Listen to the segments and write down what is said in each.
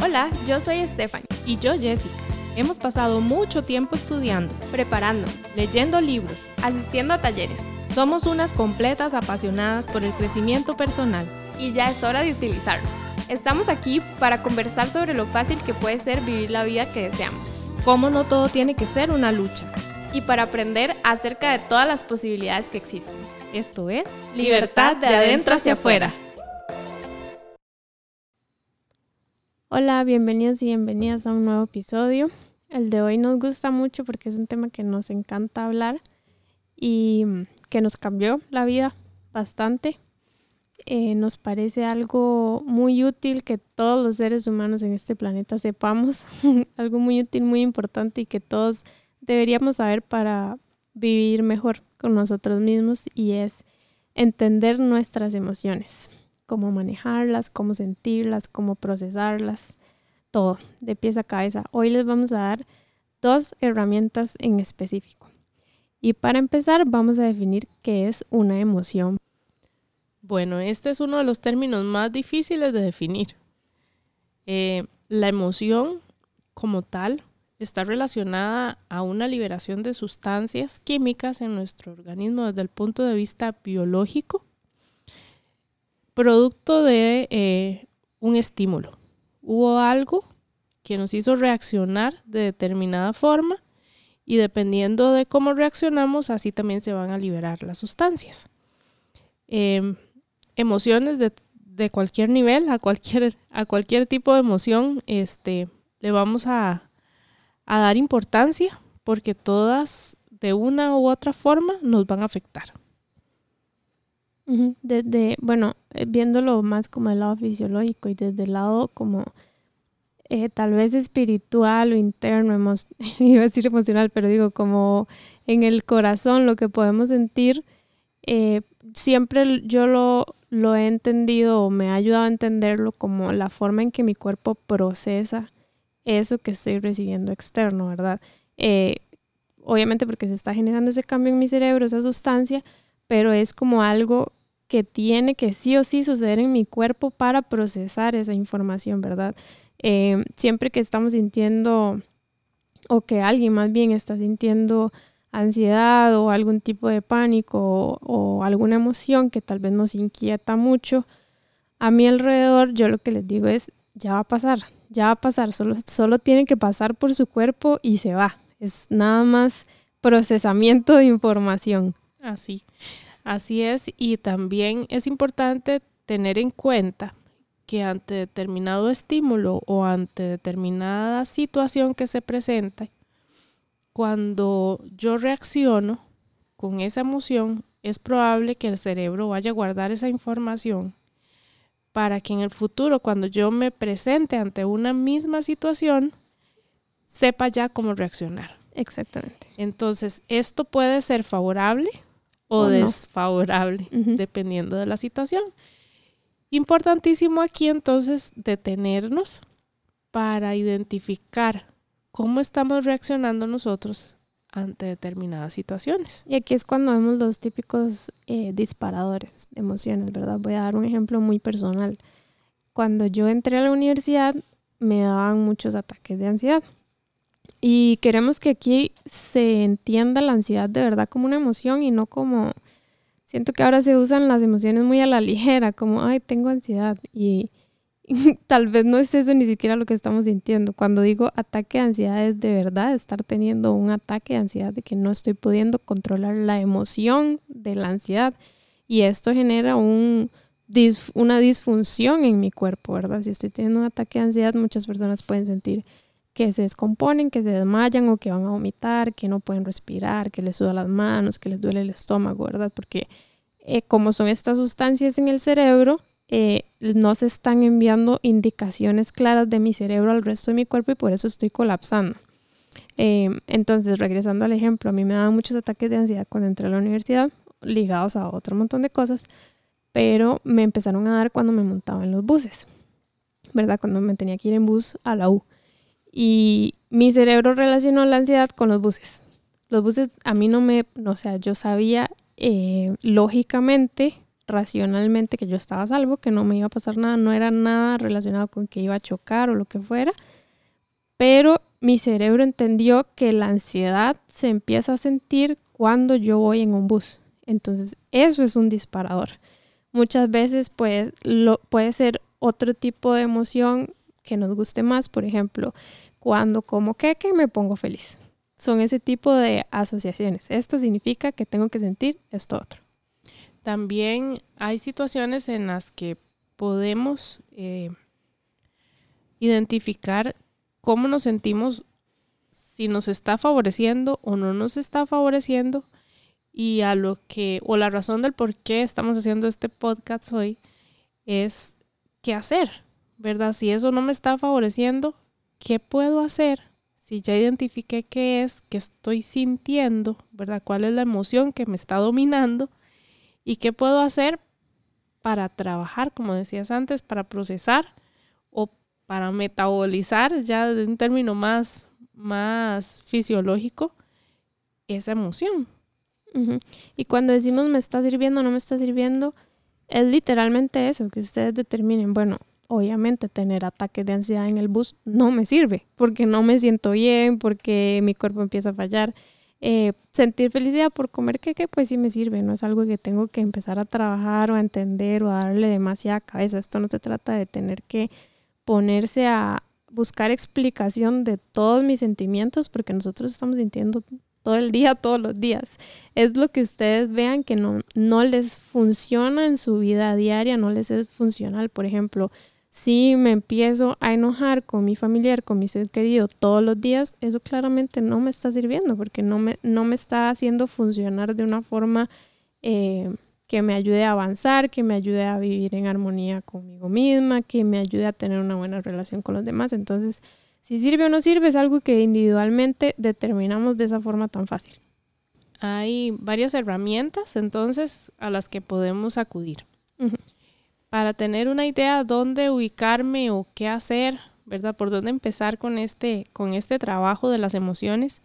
Hola, yo soy Stephanie. Y yo Jessica. Hemos pasado mucho tiempo estudiando, preparando, leyendo libros, asistiendo a talleres. Somos unas completas apasionadas por el crecimiento personal. Y ya es hora de utilizarlo. Estamos aquí para conversar sobre lo fácil que puede ser vivir la vida que deseamos. Cómo no todo tiene que ser una lucha. Y para aprender acerca de todas las posibilidades que existen. Esto es Libertad de adentro hacia afuera. Hola, bienvenidos y bienvenidas a un nuevo episodio. El de hoy nos gusta mucho porque es un tema que nos encanta hablar y que nos cambió la vida bastante. Eh, nos parece algo muy útil que todos los seres humanos en este planeta sepamos, algo muy útil, muy importante y que todos deberíamos saber para vivir mejor con nosotros mismos y es entender nuestras emociones cómo manejarlas, cómo sentirlas, cómo procesarlas, todo, de pies a cabeza. Hoy les vamos a dar dos herramientas en específico. Y para empezar vamos a definir qué es una emoción. Bueno, este es uno de los términos más difíciles de definir. Eh, la emoción como tal está relacionada a una liberación de sustancias químicas en nuestro organismo desde el punto de vista biológico producto de eh, un estímulo. Hubo algo que nos hizo reaccionar de determinada forma y dependiendo de cómo reaccionamos, así también se van a liberar las sustancias. Em, emociones de, cualquier nivel, a cualquier, a cualquier tipo de emoción, este, le vamos a, a dar importancia porque todas de una u otra forma nos van a afectar. Desde, bueno, eh, viéndolo más como el lado fisiológico y desde el lado como eh, tal vez espiritual o interno, iba a decir emocional, pero digo como en el corazón lo que podemos sentir, eh, siempre yo lo, lo he entendido o me ha ayudado a entenderlo como la forma en que mi cuerpo procesa eso que estoy recibiendo externo, ¿verdad? obviamente porque se está generando ese cambio en mi cerebro, esa sustancia, pero es como algo que tiene que sí o sí suceder en mi cuerpo para procesar esa información, ¿verdad? Eh, siempre que estamos sintiendo o que alguien más bien está sintiendo ansiedad o algún tipo de pánico o, alguna emoción que tal vez nos inquieta mucho, a mi alrededor yo lo que les digo es, ya va a pasar, ya va a pasar, solo, solo tiene que pasar por su cuerpo y se va. Es nada más procesamiento de información. Así. Así es, y también es importante tener en cuenta que ante determinado estímulo o ante determinada situación que se presenta, cuando yo reacciono con esa emoción, es probable que el cerebro vaya a guardar esa información para que en el futuro, cuando yo me presente ante una misma situación, sepa ya cómo reaccionar. Exactamente. Entonces, esto puede ser favorable o, desfavorable, dependiendo de la situación. Importantísimo aquí entonces detenernos para identificar cómo estamos reaccionando nosotros ante determinadas situaciones. Y aquí es cuando vemos los típicos eh, disparadores de emociones, ¿verdad? Voy a dar un ejemplo muy personal. Cuando yo entré a la universidad me daban muchos ataques de ansiedad. Y queremos que aquí se entienda la ansiedad de verdad como una emoción y no como... Siento que ahora se usan las emociones muy a la ligera, como, ay, tengo ansiedad. Y, tal vez no es eso ni siquiera lo que estamos sintiendo. Cuando digo ataque de ansiedad es de verdad estar teniendo un ataque de ansiedad de que no estoy pudiendo controlar la emoción de la ansiedad. Y esto genera un, una disfunción en mi cuerpo, ¿verdad? Si estoy teniendo un ataque de ansiedad, muchas personas pueden sentir que se descomponen, que se desmayan o que van a vomitar, que no pueden respirar, que les suda las manos, que les duele el estómago, ¿verdad? Porque eh, como son estas sustancias en el cerebro, eh, no se están enviando indicaciones claras de mi cerebro al resto de mi cuerpo y por eso estoy colapsando. Em, entonces, regresando al ejemplo, a mí me daban muchos ataques de ansiedad cuando entré a la universidad, ligados a otro montón de cosas, pero me empezaron a dar cuando me montaba en los buses, ¿verdad? Cuando me tenía que ir en bus a la U. Y mi cerebro relacionó la ansiedad con los buses. Los buses a mí no me, o sea, yo sabía eh, lógicamente racionalmente que yo estaba salvo, que no me iba a pasar nada, no era nada relacionado con que iba a chocar o lo que fuera, pero mi cerebro entendió que la ansiedad se empieza a sentir cuando yo voy en un bus. Entonces, eso es un disparador. Muchas veces pues, lo, puede ser otro tipo de emoción que nos guste más, por ejemplo, cuando como queque me pongo feliz. Son ese tipo de asociaciones. Esto significa que tengo que sentir esto otro. También hay situaciones en las que podemos eh, identificar cómo nos sentimos, si nos está favoreciendo o no nos está favoreciendo y a lo que, o la razón del por qué estamos haciendo este podcast hoy es qué hacer, ¿verdad? Si eso no me está favoreciendo, ¿qué puedo hacer? Si ya identifiqué qué es, qué estoy sintiendo, ¿verdad? ¿Cuál es la emoción que me está dominando? ¿Y qué puedo hacer para trabajar, como decías antes, para procesar o para metabolizar, ya de un término más, más fisiológico, esa emoción? Y cuando decimos me está sirviendo no me está sirviendo, es literalmente eso, que ustedes determinen, bueno, obviamente tener ataques de ansiedad en el bus no me sirve, porque no me siento bien, porque mi cuerpo empieza a fallar. Eh, sentir felicidad por comer queque, pues sí me sirve, no es algo que tengo que empezar a trabajar o a entender o a darle demasiada cabeza. Esto no se trata de tener que ponerse a buscar explicación de todos mis sentimientos, porque nosotros estamos sintiendo todo el día, todos los días. Es lo que ustedes vean que no, no les funciona en su vida diaria, no les es funcional. Por ejemplo, si me empiezo a enojar con mi familiar, con mi ser querido todos los días, eso claramente no me está sirviendo porque no me, no me está haciendo funcionar de una forma eh, que me ayude a avanzar, que me ayude a vivir en armonía conmigo misma, que me ayude a tener una buena relación con los demás. Entonces, si sirve o no sirve es algo que individualmente determinamos de esa forma tan fácil. Hay varias herramientas entonces a las que podemos acudir. Para tener una idea dónde ubicarme o qué hacer, ¿verdad? Por dónde empezar con este, con este trabajo de las emociones,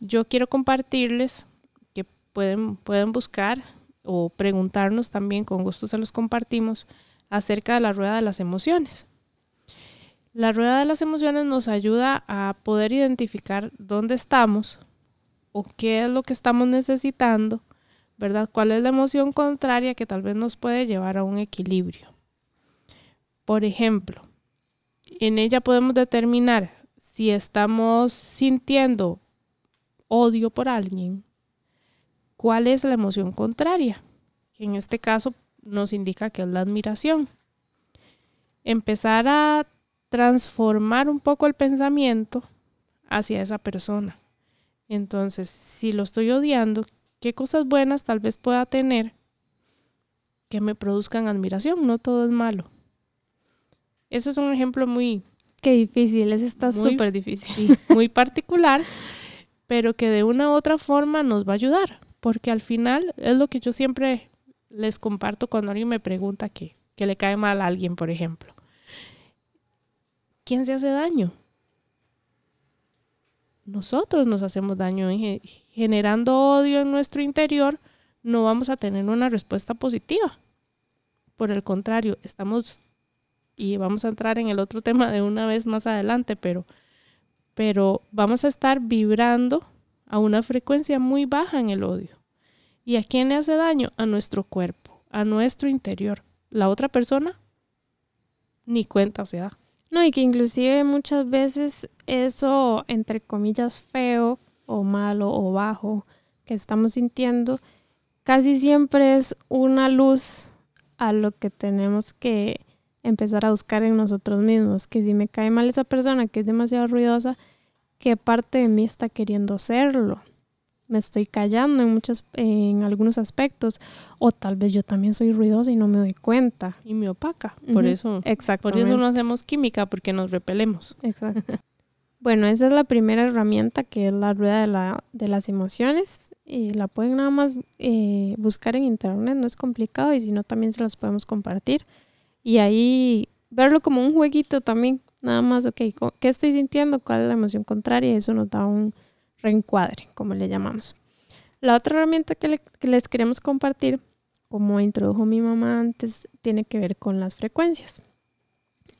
yo quiero compartirles que pueden, pueden buscar o preguntarnos también, con gusto se los compartimos, acerca de la rueda de las emociones. La rueda de las emociones nos ayuda a poder identificar dónde estamos o qué es lo que estamos necesitando, ¿verdad? ¿Cuál es la emoción contraria que tal vez nos puede llevar a un equilibrio? Por ejemplo, en ella podemos determinar si estamos sintiendo odio por alguien, cuál es la emoción contraria, en este caso nos indica que es la admiración. Empezar a transformar un poco el pensamiento hacia esa persona. Entonces, si lo estoy odiando, ¿qué cosas buenas tal vez pueda tener que me produzcan admiración? No todo es malo. Ese es un ejemplo muy... Qué difícil, ese está súper difícil. Muy particular, pero que de una u otra forma nos va a ayudar, porque al final es lo que yo siempre les comparto cuando alguien me pregunta que, que le cae mal a alguien, por ejemplo. ¿quién se hace daño? Nosotros nos hacemos daño generando odio en nuestro interior, no vamos a tener una respuesta positiva. Por el contrario, estamos, y vamos a entrar en el otro tema de una vez más adelante, pero, pero vamos a estar vibrando a una frecuencia muy baja en el odio. ¿Y a quién le hace daño? A nuestro cuerpo, a nuestro interior. La otra persona ni cuenta se da. No, y que inclusive muchas veces eso, entre comillas, feo o malo o bajo que estamos sintiendo, casi siempre es una luz a lo que tenemos que empezar a buscar en nosotros mismos. Que si me cae mal esa persona que es demasiado ruidosa, ¿qué parte de mí está queriendo hacerlo? me estoy callando en muchos, en algunos aspectos, o tal vez yo también soy ruidosa y no me doy cuenta. Y me opaca. Por eso, por eso no hacemos química, porque nos repelemos. Exacto. Bueno, esa es la primera herramienta que es la rueda de, la, de las emociones. Y la pueden nada más eh, buscar en internet, no es complicado, y si no, también se las podemos compartir. Y ahí verlo como un jueguito también. Nada más, ok, ¿qué estoy sintiendo? ¿Cuál es la emoción contraria? Eso nos da un, reencuadre, como le llamamos. La otra herramienta que, les queremos compartir como introdujo mi mamá antes, tiene que ver con las frecuencias.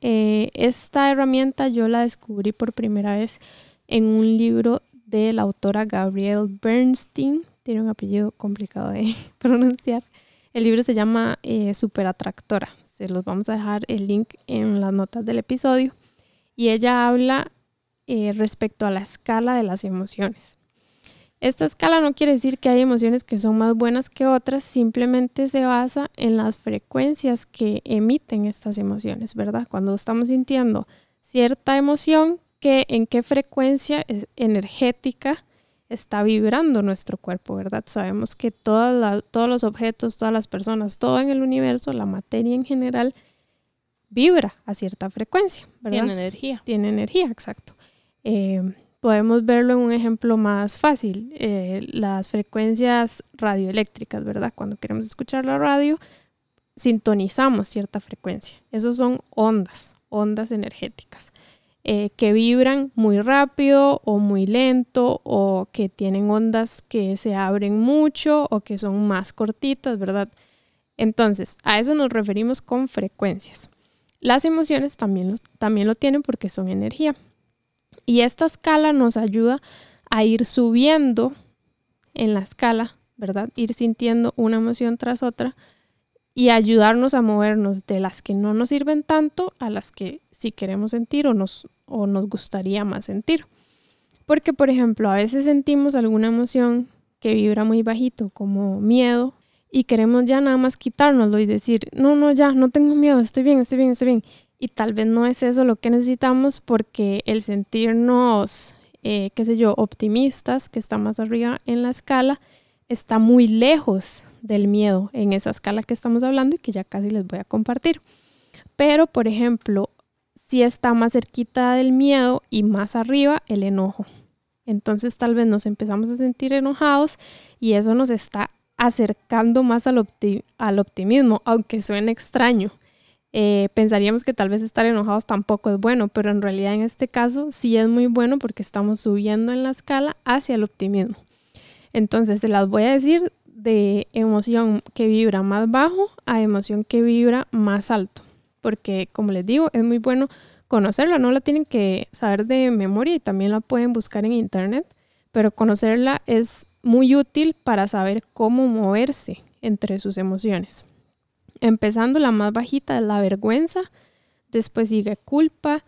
Eh, esta herramienta yo la descubrí por primera vez en un libro de la autora Gabrielle Bernstein. Tiene un apellido complicado de pronunciar. El libro se llama eh, Superatractora. Se los vamos a dejar el link en las notas del episodio. Y ella habla eh, respecto a la escala de las emociones. Esta escala no quiere decir que hay emociones que son más buenas que otras, simplemente se basa en las frecuencias que emiten estas emociones, ¿verdad? Cuando estamos sintiendo cierta emoción, que en qué frecuencia energética está vibrando nuestro cuerpo, ¿verdad? Sabemos que todos los objetos, todas las personas, todo en el universo, la materia en general, vibra a cierta frecuencia, ¿verdad? Tiene energía. Tiene energía, exacto. Eh, podemos verlo en un ejemplo más fácil, eh, las frecuencias radioeléctricas, ¿verdad? Cuando queremos escuchar la radio, sintonizamos cierta frecuencia. Esos son ondas, ondas energéticas, eh, que vibran muy rápido o muy lento o que tienen ondas que se abren mucho o que son más cortitas, ¿verdad? Entonces, a eso nos referimos con frecuencias. Las emociones también, también lo tienen porque son energía. Y esta escala nos ayuda a ir subiendo en la escala, ¿verdad? Ir sintiendo una emoción tras otra y ayudarnos a movernos de las que no nos sirven tanto a las que sí queremos sentir o nos, o nos gustaría más sentir. Porque, por ejemplo, a veces sentimos alguna emoción que vibra muy bajito, como miedo, y queremos ya nada más quitárnoslo y decir, no, no, ya, no tengo miedo, estoy bien, estoy bien, estoy bien y tal vez no es eso lo que necesitamos porque el sentirnos, eh, qué sé yo, optimistas, que está más arriba en la escala, está muy lejos del miedo en esa escala que estamos hablando y que ya casi les voy a compartir. Pero, por ejemplo, si está más cerquita del miedo y más arriba el enojo. Entonces tal vez nos empezamos a sentir enojados y eso nos está acercando más al, al optimismo, aunque suene extraño. Eh, pensaríamos que tal vez estar enojados tampoco es bueno, pero en realidad en este caso sí es muy bueno porque estamos subiendo en la escala hacia el optimismo. Entonces se las voy a decir de emoción que vibra más bajo a emoción que vibra más alto, porque como les digo, es muy bueno conocerla, no la tienen que saber de memoria y también la pueden buscar en internet, pero conocerla es muy útil para saber cómo moverse entre sus emociones. Empezando la más bajita la vergüenza, después sigue culpa,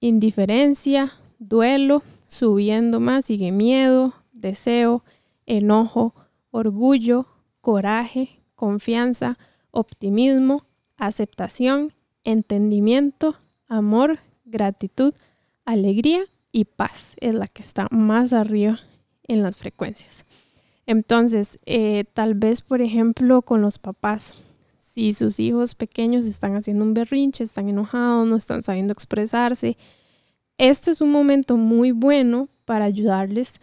indiferencia, duelo, subiendo más sigue miedo, deseo, enojo, orgullo, coraje, confianza, optimismo, aceptación, entendimiento, amor, gratitud, alegría y paz. Es la que está más arriba en las frecuencias. Entonces, eh, tal vez, por ejemplo, con los papás, si sus hijos pequeños están haciendo un berrinche, están enojados, no están sabiendo expresarse, esto es un momento muy bueno para ayudarles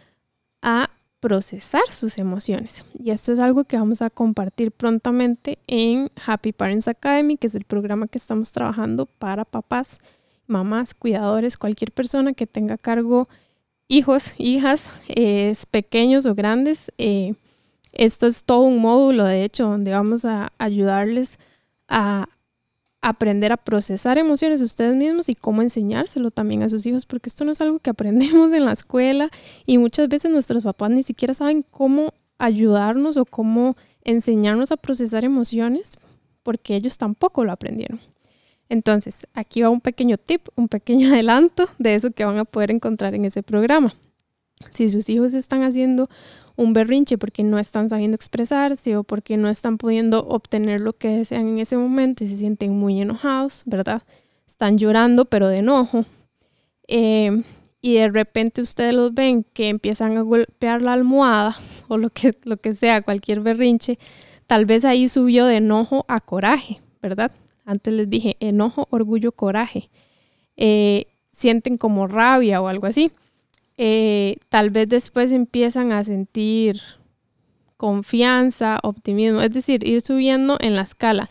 a procesar sus emociones. Y esto es algo que vamos a compartir prontamente en Happy Parents Academy, que es el programa que estamos trabajando para papás, mamás, cuidadores, cualquier persona que tenga cargo hijos, hijas, pequeños o grandes. Eh, esto es todo un módulo, de hecho, donde vamos a ayudarles a aprender a procesar emociones ustedes mismos y cómo enseñárselo también a sus hijos, porque esto no es algo que aprendemos en la escuela y muchas veces nuestros papás ni siquiera saben cómo ayudarnos o cómo enseñarnos a procesar emociones, porque ellos tampoco lo aprendieron. Entonces, aquí va un pequeño tip, un pequeño adelanto de eso que van a poder encontrar en ese programa. Si sus hijos están haciendo un berrinche porque no están sabiendo expresarse o porque no están pudiendo obtener lo que desean en ese momento y se sienten muy enojados, ¿verdad? Están llorando pero de enojo. Eh, y de repente ustedes los ven que empiezan a golpear la almohada o lo que, lo que sea, cualquier berrinche, tal vez ahí subió de enojo a coraje, ¿verdad? Antes les dije enojo, orgullo, coraje. Eh, sienten como rabia o algo así. Eh, tal vez después empiezan a sentir confianza, optimismo, es decir, ir subiendo en la escala.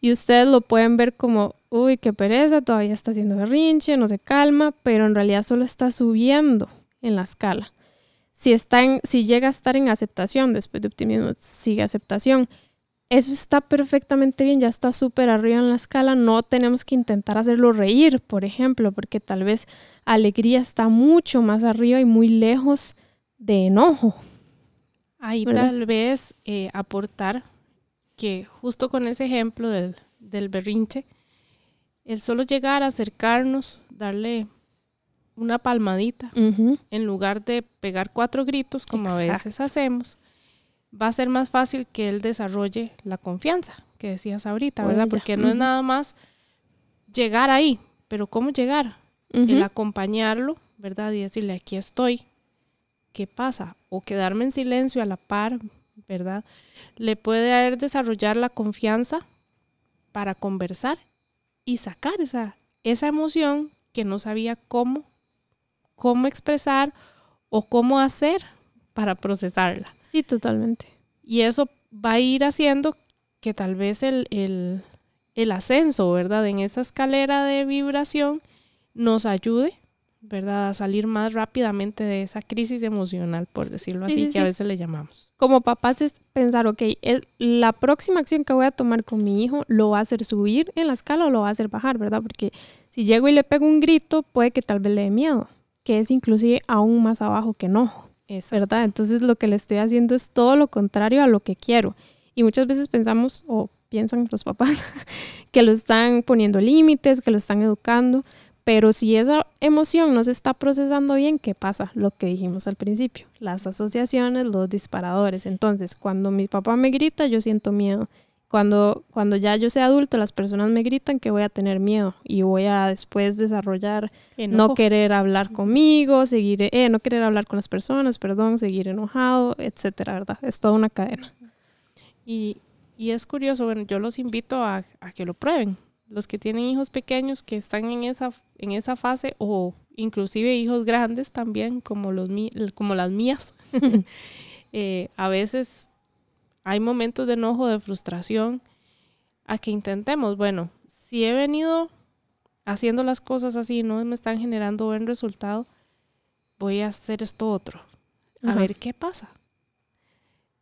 Y ustedes lo pueden ver como, uy, qué pereza, todavía está haciendo berrinche, no se calma, pero en realidad solo está subiendo en la escala. Si, está si llega a estar en aceptación, después de optimismo sigue aceptación. Eso está perfectamente bien, ya está súper arriba en la escala, no tenemos que intentar hacerlo reír, por ejemplo, porque tal vez alegría está mucho más arriba y muy lejos de enojo. Ahí tal vez eh, aportar que justo con ese ejemplo del, del berrinche, el solo llegar a acercarnos, darle una palmadita, en lugar de pegar cuatro gritos como a veces hacemos, va a ser más fácil que él desarrolle la confianza que decías ahorita, ¿verdad? Porque no es nada más llegar ahí, pero ¿cómo llegar? El acompañarlo, ¿verdad? Y decirle, aquí estoy, ¿qué pasa? O quedarme en silencio a la par, ¿verdad? Le puede desarrollar la confianza para conversar y sacar esa, esa emoción que no sabía cómo, cómo expresar o cómo hacer para procesarla. Sí, totalmente. Y eso va a ir haciendo que tal vez el, el, ascenso, ¿verdad? En esa escalera de vibración nos ayude, ¿verdad? A salir más rápidamente de esa crisis emocional, por decirlo así, que a veces le llamamos. Como papás es pensar, ok, la próxima acción que voy a tomar con mi hijo lo va a hacer subir en la escala o lo va a hacer bajar, ¿verdad? Porque si llego y le pego un grito, puede que tal vez le dé miedo, que es inclusive aún más abajo que enojo. ¿Verdad? Entonces lo que le estoy haciendo es todo lo contrario a lo que quiero. Y muchas veces pensamos, o piensan los papás, que lo están poniendo límites, que lo están educando, pero si esa emoción no se está procesando bien, ¿qué pasa? Lo que dijimos al principio, las asociaciones, los disparadores. Entonces, cuando mi papá me grita, yo siento miedo. Cuando, cuando ya yo sea adulto, las personas me gritan que voy a tener miedo y voy a después desarrollar no querer hablar conmigo, seguir, eh, no querer hablar con las personas, perdón, seguir enojado, etcétera, ¿verdad? Es toda una cadena. Y, y es curioso, bueno, yo los invito a, a, que lo prueben. Los que tienen hijos pequeños que están en esa, en esa fase o inclusive hijos grandes también, como, los, como las mías, eh, a veces hay momentos de enojo, de frustración, a que intentemos, bueno, si he venido haciendo las cosas así y no me están generando buen resultado, voy a hacer esto otro, a ver qué pasa.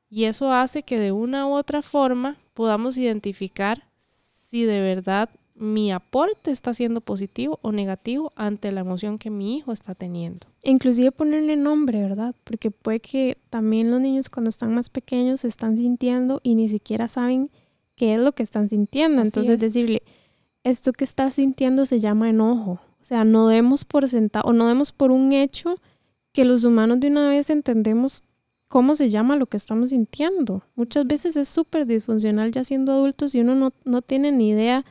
Y eso hace que de una u otra forma podamos identificar si de verdad mi aporte está siendo positivo o negativo ante la emoción que mi hijo está teniendo. Inclusive ponerle nombre, ¿verdad? Porque puede que también los niños cuando están más pequeños se están sintiendo y ni siquiera saben qué es lo que están sintiendo. Entonces decirle, esto que estás sintiendo se llama enojo. O sea, no demos por sentado o no demos por un hecho que los humanos de una vez entendemos cómo se llama lo que estamos sintiendo. Muchas veces es súper disfuncional ya siendo adultos y uno no, no tiene ni idea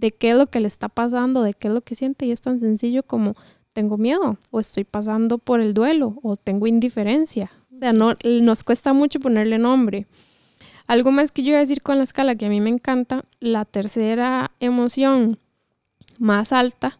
de qué es lo que le está pasando, de qué es lo que siente y es tan sencillo como tengo miedo o estoy pasando por el duelo o tengo indiferencia. O sea, no, nos cuesta mucho ponerle nombre. Algo más que yo voy a decir con la escala que a mí me encanta, la tercera emoción más alta,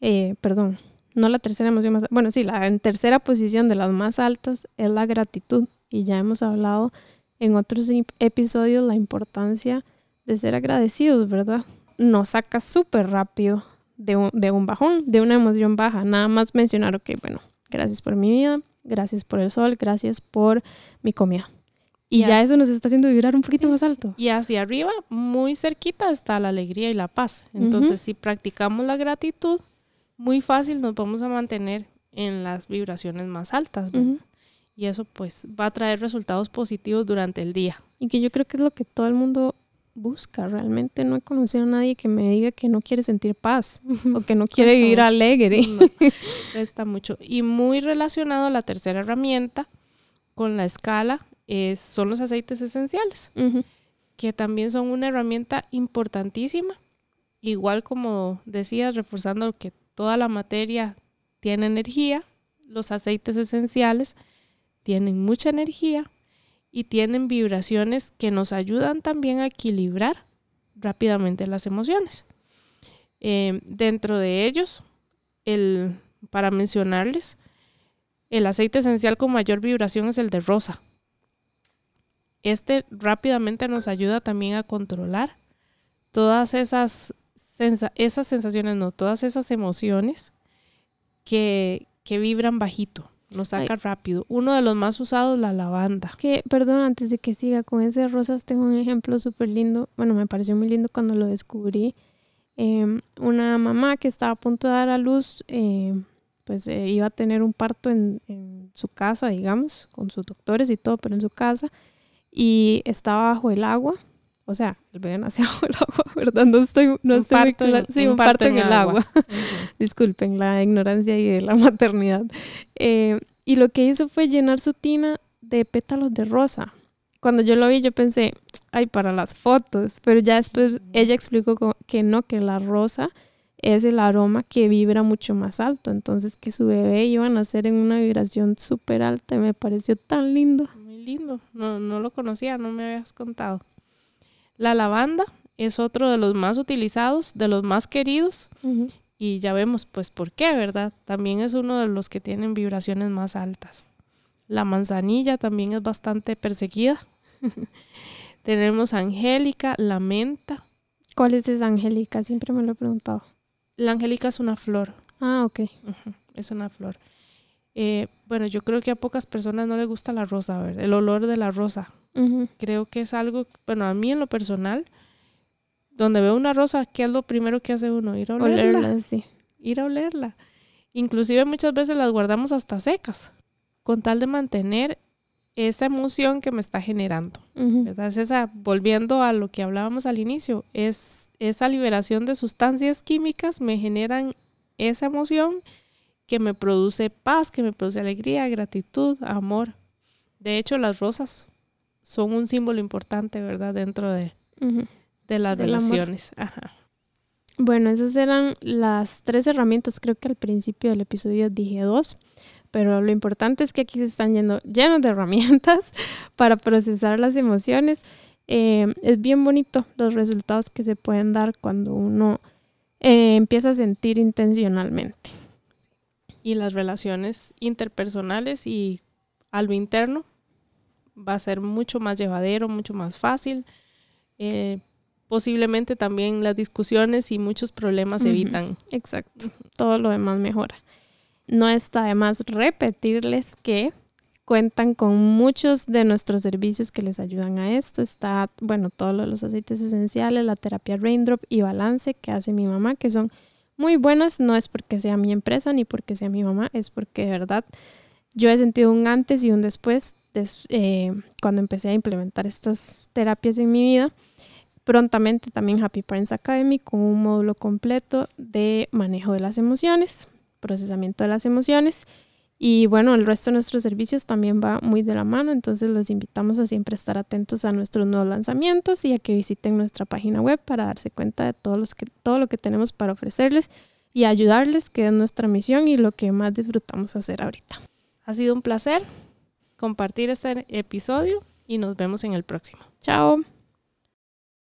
eh, perdón, no la tercera emoción más, bueno, sí, la en tercera posición de las más altas es la gratitud. Y ya hemos hablado en otros episodios la importancia de ser agradecidos, ¿verdad? Nos saca súper rápido de un, de un bajón, de una emoción baja. Nada más mencionar, ok, bueno, gracias por mi vida, gracias por el sol, gracias por mi comida. Y, ya eso nos está haciendo vibrar un poquito más alto. Y hacia arriba, muy cerquita, está la alegría y la paz. Entonces, si practicamos la gratitud, muy fácil nos vamos a mantener en las vibraciones más altas. Y eso pues va a traer resultados positivos durante el día. Y que yo creo que es lo que todo el mundo busca. Realmente no he conocido a nadie que me diga que no quiere sentir paz o que no quiere vivir alegre. está mucho. Y muy relacionado a la tercera herramienta con la escala es, son los aceites esenciales, que también son una herramienta importantísima. Igual como decías, reforzando que toda la materia tiene energía, los aceites esenciales tienen mucha energía y tienen vibraciones que nos ayudan también a equilibrar rápidamente las emociones. Eh, dentro de ellos, el, para mencionarles, el aceite esencial con mayor vibración es el de rosa. Este rápidamente nos ayuda también a controlar todas esas, esas sensaciones, no, todas esas emociones que, que vibran bajito. Nos saca rápido. Uno de los más usados, la lavanda. Que, perdón, antes de que siga con ese rosas, tengo un ejemplo súper lindo. Bueno, me pareció muy lindo cuando lo descubrí. Em, una mamá que estaba a punto de dar a luz, em, pues eh, iba a tener un parto en, en, su casa, digamos, con sus doctores y todo, pero en su casa, y estaba bajo el agua. O sea, el bebé nació bajo el agua, ¿verdad? No estoy, no Un estoy muy parto en- clara. Sí, un un parto parto en en el agua. agua. Disculpen la ignorancia y de la maternidad. Eh, y lo que hizo fue llenar su tina de pétalos de rosa. Cuando yo lo vi, yo pensé, ay, para las fotos. Pero ya después ella explicó que no, que la rosa es el aroma que vibra mucho más alto. Entonces, que su bebé iba a nacer en una vibración súper alta me pareció tan lindo. Muy lindo. No, no lo conocía, no me habías contado. La lavanda es otro de los más utilizados, de los más queridos. Y ya vemos, pues, por qué, ¿verdad? También es uno de los que tienen vibraciones más altas. La manzanilla también es bastante perseguida. Tenemos angélica, la menta. ¿Cuál es esa Angélica? Siempre me lo he preguntado. La angélica es una flor. Ah, ok. Es una flor. Eh, bueno, yo creo que a pocas personas no les gusta la rosa, a ver, el olor de la rosa. Creo que es algo, bueno, a mí en lo personal, donde veo una rosa, ¿qué es lo primero que hace uno? Ir a olerla. Olerla, sí. Ir a olerla. Inclusive muchas veces las guardamos hasta secas, con tal de mantener esa emoción que me está generando. Es esa, volviendo a lo que hablábamos al inicio, es esa liberación de sustancias químicas me generan esa emoción que me produce paz, que me produce alegría, gratitud, amor. De hecho, las rosas son un símbolo importante, ¿verdad? Dentro de, de las Del relaciones. Ajá. Bueno, esas eran las tres herramientas. Creo que al principio del episodio dije dos, pero lo importante es que aquí se están yendo llenos de herramientas para procesar las emociones. Eh, es bien bonito los resultados que se pueden dar cuando uno eh, empieza a sentir intencionalmente. Y las relaciones interpersonales y a lo interno va a ser mucho más llevadero, mucho más fácil. Eh, posiblemente también las discusiones y muchos problemas se evitan. Exacto. Todo lo demás mejora. No está de más repetirles que cuentan con muchos de nuestros servicios que les ayudan a esto. Está, bueno, todos los aceites esenciales, la terapia Raindrop y Balance que hace mi mamá, que son muy buenas. No es porque sea mi empresa ni porque sea mi mamá, es porque de verdad yo he sentido un antes y un después des- eh, cuando empecé a implementar estas terapias en mi vida prontamente también Happy Parents Academy con un módulo completo de manejo de las emociones, procesamiento de las emociones y bueno, el resto de nuestros servicios también va muy de la mano, entonces los invitamos a siempre estar atentos a nuestros nuevos lanzamientos y a que visiten nuestra página web para darse cuenta de los que, todo lo que tenemos para ofrecerles y ayudarles, que es nuestra misión y lo que más disfrutamos hacer ahorita. Ha sido un placer compartir este episodio y nos vemos en el próximo. Chao.